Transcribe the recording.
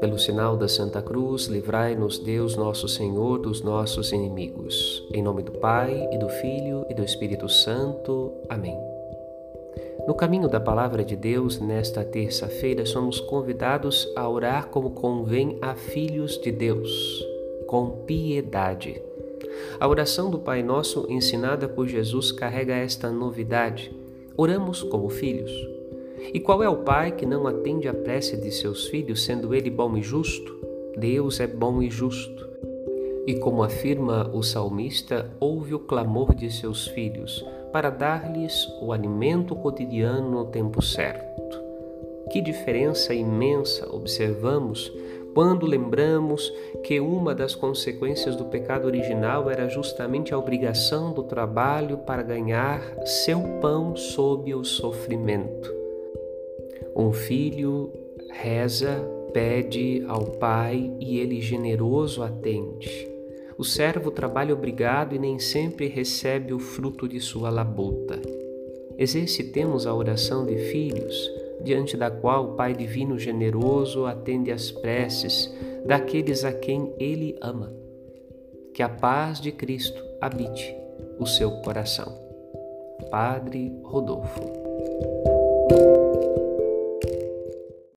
Pelo sinal da Santa Cruz, livrai-nos Deus nosso Senhor dos nossos inimigos. Em nome do Pai, e do Filho, e do Espírito Santo. Amém. No caminho da Palavra de Deus, nesta terça-feira, somos convidados a orar como convém a filhos de Deus, com piedade. A oração do Pai Nosso, ensinada por Jesus, carrega esta novidade. Oramos como filhos. E qual é o pai que não atende à prece de seus filhos, sendo ele bom e justo? Deus é bom e justo. E como afirma o salmista, ouve o clamor de seus filhos para dar-lhes o alimento cotidiano no tempo certo. Que diferença imensa observamos quando lembramos que uma das consequências do pecado original era justamente a obrigação do trabalho para ganhar seu pão sob o sofrimento. Um filho reza, pede ao pai e ele generoso atende. O servo trabalha obrigado e nem sempre recebe o fruto de sua labuta. Exercitemos a oração de filhos, diante da qual o Pai Divino generoso atende às preces daqueles a quem Ele ama. Que a paz de Cristo habite o seu coração. Padre Rodolfo.